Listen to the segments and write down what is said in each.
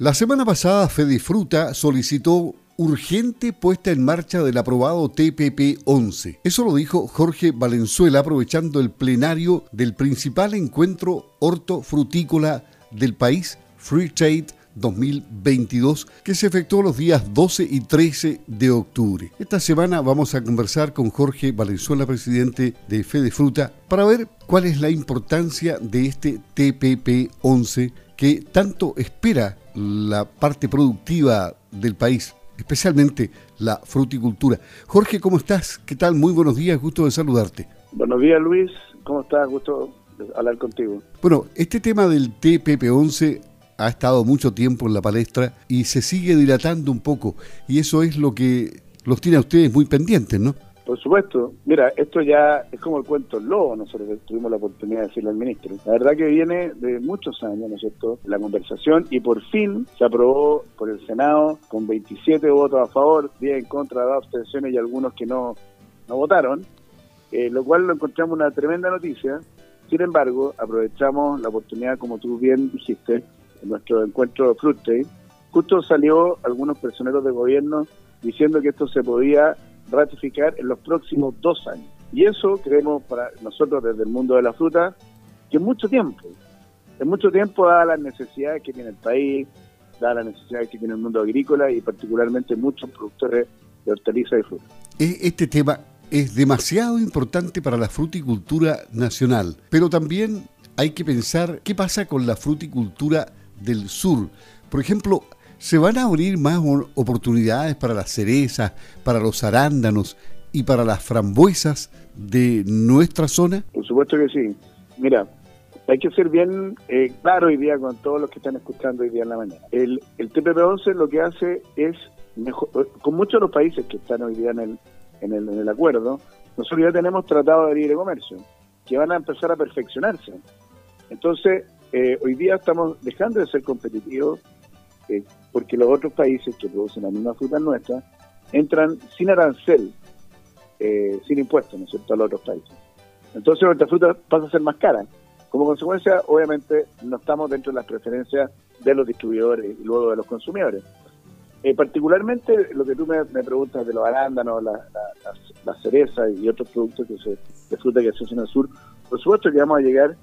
La semana pasada Fedifruta solicitó urgente puesta en marcha del aprobado TPP-11. Eso lo dijo Jorge Valenzuela aprovechando el plenario del principal encuentro hortofrutícola del país, Free Trade 2022 que se efectuó los días 12 y 13 de octubre. Esta semana vamos a conversar con Jorge Valenzuela, presidente de Fede Fruta, para ver cuál es la importancia de este TPP 11 que tanto espera la parte productiva del país, especialmente la fruticultura. Jorge, ¿cómo estás? ¿Qué tal? Muy buenos días, gusto de saludarte. Buenos días, Luis. ¿Cómo estás? Gusto de hablar contigo. Bueno, este tema del TPP-11 ha estado mucho tiempo en la palestra y se sigue dilatando un poco. Y eso es lo que los tiene a ustedes muy pendientes, ¿no? Por supuesto. Mira, esto ya es como el cuento lobo, nosotros tuvimos la oportunidad de decirle al ministro. La verdad que viene de muchos años, ¿no es cierto?, la conversación y por fin se aprobó por el Senado con 27 votos a favor, 10 en contra, dos abstenciones y algunos que no, no votaron, eh, lo cual lo encontramos una tremenda noticia. Sin embargo, aprovechamos la oportunidad, como tú bien dijiste, en nuestro encuentro de Fruit justo salió algunos personeros de gobierno diciendo que esto se podía ratificar en los próximos dos años. Y eso creemos para nosotros desde el mundo de la fruta que es mucho tiempo. En mucho tiempo, dadas las necesidades que tiene el país, dadas las necesidades que tiene el mundo agrícola y particularmente muchos productores de hortalizas y fruta. E, este tema es demasiado importante para la fruticultura nacional, pero también hay que pensar qué pasa con la fruticultura del sur. Por ejemplo, ¿se van a abrir más oportunidades para las cerezas, para los arándanos y para las frambuesas de nuestra zona? Por supuesto que sí. Mira, hay que ser bien eh, claro hoy día con todos los que están escuchando hoy día en la mañana. El, el TPP-11 lo que hace es, mejor, con muchos de los países que están hoy día en el, en el, en el acuerdo, nosotros ya tenemos tratado de libre comercio, que van a empezar a perfeccionarse. Entonces, eh, hoy día estamos dejando de ser competitivos eh, porque los otros países que producen la misma fruta nuestra entran sin arancel, eh, sin impuestos, ¿no es cierto?, a los otros países. Entonces nuestra fruta pasa a ser más cara. Como consecuencia, obviamente, no estamos dentro de las preferencias de los distribuidores y luego de los consumidores. particularmente lo que tú me, preguntas de los arándanos, la, la, cereza y otros productos que se, de fruta que se hacen en el sur, por supuesto que vamos a llegar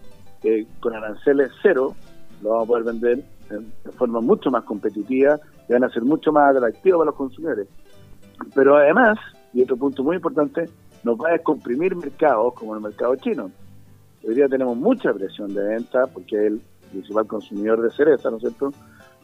con aranceles cero lo vamos a poder vender de forma mucho más competitiva y van a ser mucho más atractivos para los consumidores. Pero además, y otro punto muy importante, nos va a descomprimir mercados como el mercado chino. Hoy día tenemos mucha presión de venta porque es el principal consumidor de cereza, ¿no es cierto?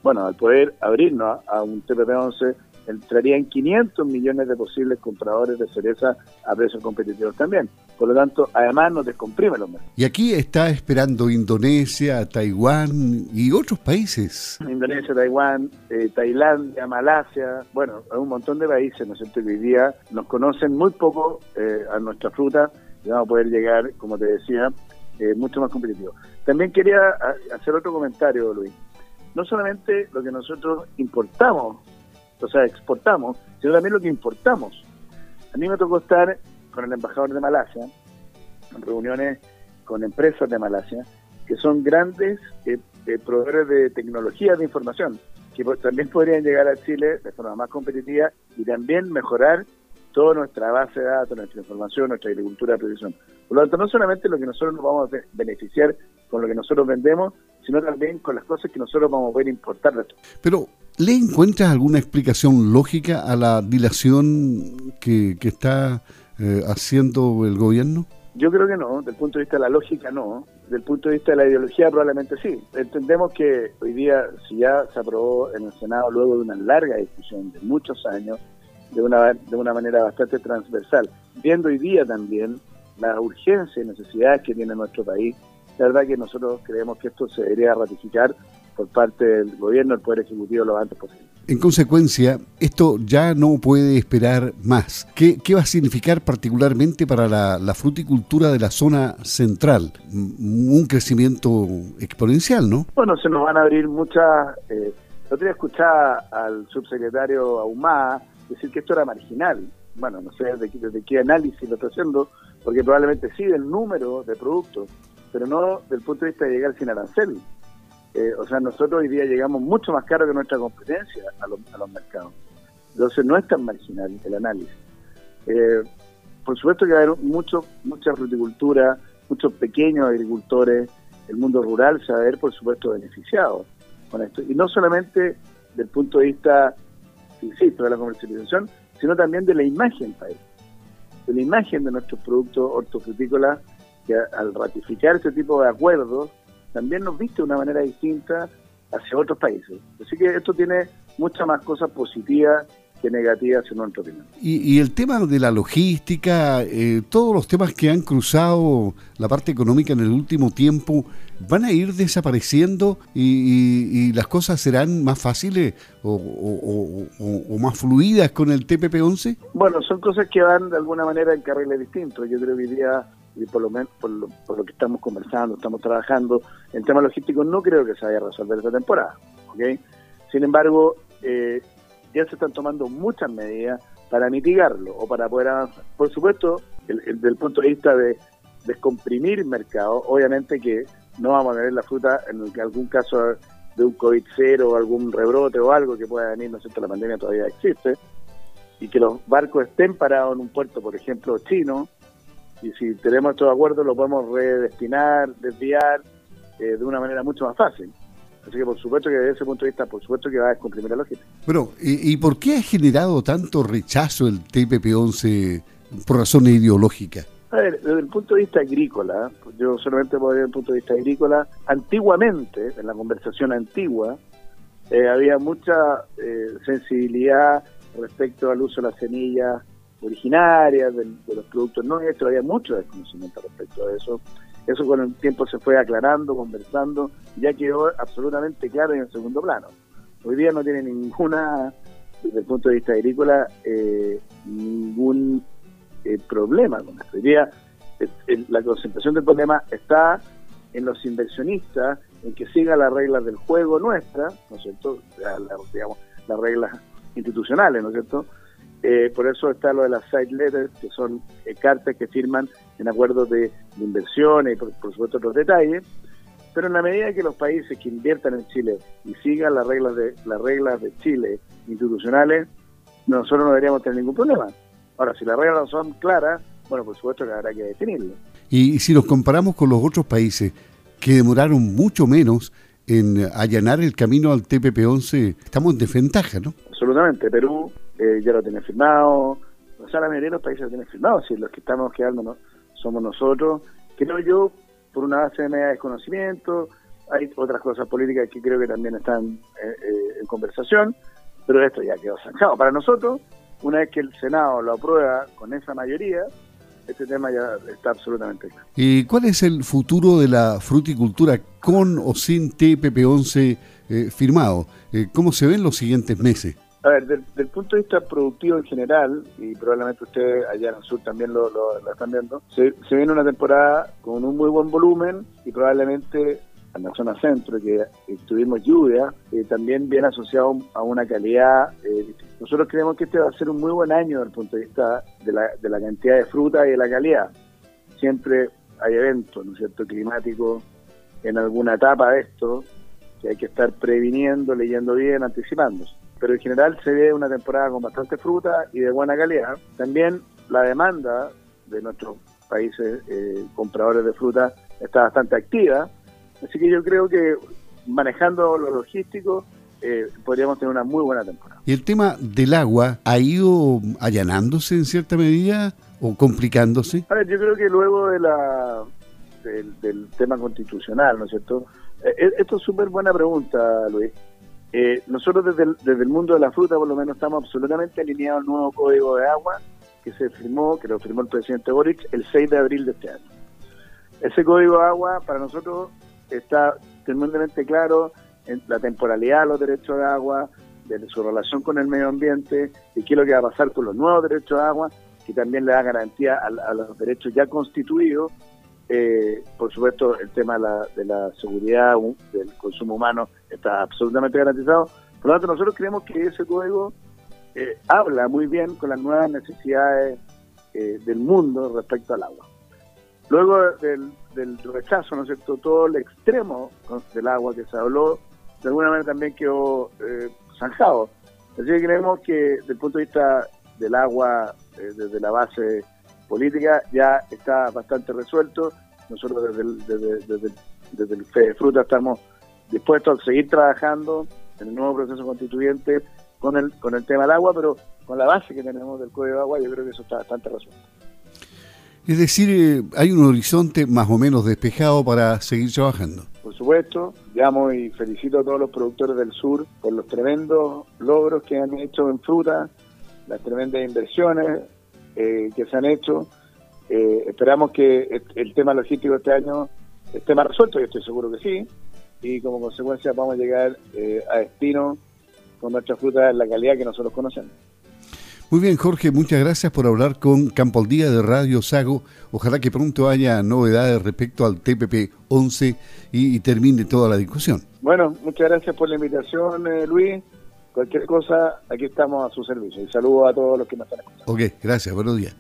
Bueno, al poder abrirnos a, un TPP-11 entrarían 500 millones de posibles compradores de cereza a precios competitivos también. Por lo tanto, además nos descomprime los mercados. Y aquí está esperando Indonesia, Taiwán y otros países. Indonesia, Taiwán, eh, Tailandia, Malasia, bueno, hay un montón de países, ¿no es cierto?, que hoy día nos conocen muy poco eh, a nuestra fruta y vamos a poder llegar, como te decía, eh, mucho más competitivo. También quería hacer otro comentario, Luis. No solamente lo que nosotros importamos o sea, exportamos, sino también lo que importamos. A mí me tocó estar con el embajador de Malasia, en reuniones con empresas de Malasia, que son grandes eh, eh, proveedores de tecnología de información, que también podrían llegar a Chile de forma más competitiva y también mejorar toda nuestra base de datos, nuestra información, nuestra agricultura de producción. Por lo tanto, no solamente lo que nosotros nos vamos a beneficiar con lo que nosotros vendemos, sino también con las cosas que nosotros vamos a poder importar. Pero, ¿le encuentras alguna explicación lógica a la dilación que, está eh, haciendo el gobierno? Yo creo que no, desde el punto de vista de la lógica no, desde el punto de vista de la ideología probablemente sí. Entendemos que hoy día, si ya se aprobó en el Senado luego de una larga discusión de muchos años, de una, de una manera bastante transversal, viendo hoy día también la urgencia y necesidades que tiene nuestro país, la verdad que nosotros creemos que esto se debería ratificar por parte del gobierno, del Poder Ejecutivo, lo antes posible. En consecuencia, esto ya no puede esperar más. ¿Qué, qué va a significar particularmente para la, fruticultura de la zona central? Un crecimiento exponencial, ¿no? Bueno, se nos van a abrir muchas... Eh, el otro día escuchaba al subsecretario Ahumada decir que esto era marginal. Bueno, no sé desde, qué análisis lo está haciendo, porque probablemente sí del número de productos, pero no del punto de vista de llegar sin arancel. Eh, o sea, nosotros hoy día llegamos mucho más caro que nuestra competencia a los, a los mercados. Entonces no es tan marginal el análisis. Eh, por supuesto que va a haber mucho, mucha fruticultura, muchos pequeños agricultores, el mundo rural se va a ver, por supuesto, beneficiado con esto. Y no solamente del punto de vista, insisto, de la comercialización, sino también de la imagen país, de la imagen de nuestros productos hortofrutícolas, que al ratificar este tipo de acuerdos, también nos viste de una manera distinta hacia otros países. Así que esto tiene muchas más cosas positivas que negativas en nuestra opinión. Y, el tema de la logística, eh, todos los temas que han cruzado la parte económica en el último tiempo, ¿van a ir desapareciendo y, las cosas serán más fáciles o, más fluidas con el TPP-11? Bueno, son cosas que van de alguna manera en carriles distintos. Yo creo que hoy día y por lo menos por lo, que estamos conversando, estamos trabajando, en temas logísticos no creo que se vaya a resolver esta temporada. ¿okay? Sin embargo, eh, ya se están tomando muchas medidas para mitigarlo o para poder avanzar. Por supuesto, desde el punto de vista de descomprimir el mercado, obviamente que no vamos a tener la fruta en algún caso de un COVID-0 o algún rebrote o algo que pueda venir, no sé si la pandemia todavía existe, y que los barcos estén parados en un puerto, por ejemplo, chino, y si tenemos estos acuerdos lo podemos redestinar, desviar eh, de una manera mucho más fácil. Así que por supuesto que desde ese punto de vista, por supuesto que va a descomprimir la lógica. Bueno, ¿y, por qué ha generado tanto rechazo el TPP-11 por razones ideológicas? A ver, desde el punto de vista agrícola, yo solamente puedo desde el punto de vista agrícola, antiguamente, en la conversación antigua, eh, había mucha eh, sensibilidad respecto al uso de las semillas originarias, de, los productos nuestros, había mucho desconocimiento respecto a eso. Eso con el tiempo se fue aclarando, conversando, ya quedó absolutamente claro en el segundo plano. Hoy día no tiene ninguna, desde el punto de vista agrícola, eh, ningún eh, problema con esto. Hoy día la concentración del problema está en los inversionistas, en que sigan las reglas del juego nuestras, ¿no es cierto? digamos, las reglas institucionales, ¿no es cierto? Eh, por eso está lo de las side letters, que son eh, cartas que firman en acuerdos de, inversión y por, supuesto otros detalles. Pero en la medida que los países que inviertan en Chile y sigan las reglas de las reglas de Chile institucionales, nosotros no deberíamos tener ningún problema. Ahora, si las reglas no son claras, bueno, por supuesto que habrá que definirlo. Y si nos comparamos con los otros países que demoraron mucho menos en allanar el camino al TPP-11, estamos en desventaja, ¿no? Absolutamente. Perú eh, ya lo tiene firmado, o sea, la mayoría de los países lo tienen firmado, si los que estamos quedando somos nosotros, creo yo, por una base de media desconocimiento, hay otras cosas políticas que creo que también están eh, eh, en conversación, pero esto ya quedó zanjado. Para nosotros, una vez que el Senado lo aprueba con esa mayoría, este tema ya está absolutamente claro. ¿Y cuál es el futuro de la fruticultura con o sin TPP-11 firmado? ¿Cómo se ven los siguientes meses? A ver, desde el punto de vista productivo en general, y probablemente ustedes allá en el sur también lo, están viendo, se, viene una temporada con un muy buen volumen y probablemente en la zona centro, que tuvimos lluvia, eh, también viene asociado a una calidad. Eh, nosotros creemos que este va a ser un muy buen año desde el punto de vista de la, de la cantidad de fruta y de la calidad. Siempre hay eventos, ¿no es cierto?, climáticos en alguna etapa de esto, que hay que estar previniendo, leyendo bien, anticipándose pero en general se ve una temporada con bastante fruta y de buena calidad. También la demanda de nuestros países eh, compradores de fruta está bastante activa, así que yo creo que manejando lo logístico eh, podríamos tener una muy buena temporada. ¿Y el tema del agua ha ido allanándose en cierta medida o complicándose? A ver, yo creo que luego de la del, tema constitucional, ¿no es cierto? Eh, esto es súper buena pregunta, Luis. Eh, nosotros desde el, desde el mundo de la fruta, por lo menos, estamos absolutamente alineados al nuevo código de agua que se firmó, que lo firmó el presidente Boric el 6 de abril de este año. Ese código de agua para nosotros está tremendamente claro en la temporalidad de los derechos de agua, de su relación con el medio ambiente y qué es lo que va a pasar con los nuevos derechos de agua, que también le da garantía a los derechos ya constituidos eh, por supuesto, el tema de la, seguridad del consumo humano está absolutamente garantizado. Por lo tanto, nosotros creemos que ese código eh, habla muy bien con las nuevas necesidades eh, del mundo respecto al agua. Luego del del rechazo, ¿no es cierto? Todo el extremo del agua que se habló, de alguna manera también quedó eh, zanjado. Así que creemos que desde el punto de vista del agua, eh, desde la base política, ya está bastante resuelto. Nosotros desde el, desde, desde, el Fruta estamos dispuestos a seguir trabajando en el nuevo proceso constituyente con el, con el tema del agua, pero con la base que tenemos del Código de Agua, yo creo que eso está bastante resuelto. Es decir, eh, hay un horizonte más o menos despejado para seguir trabajando. Por supuesto, llamo y felicito a todos los productores del sur por los tremendos logros que han hecho en fruta, las tremendas inversiones eh, que se han hecho. Eh, esperamos que el tema logístico este año esté más resuelto, y estoy seguro que sí, y como consecuencia vamos a llegar a destino con nuestra fruta en la calidad que nosotros conocemos. Muy bien, Jorge, muchas gracias por hablar con Campo al Día de Radio Sago. Ojalá que pronto haya novedades respecto al TPP 11 y, termine toda la discusión. Bueno, muchas gracias por la invitación, eh, Luis. Cualquier cosa, aquí estamos a su servicio. Y saludo a todos los que nos están escuchando. Ok, gracias, buenos días.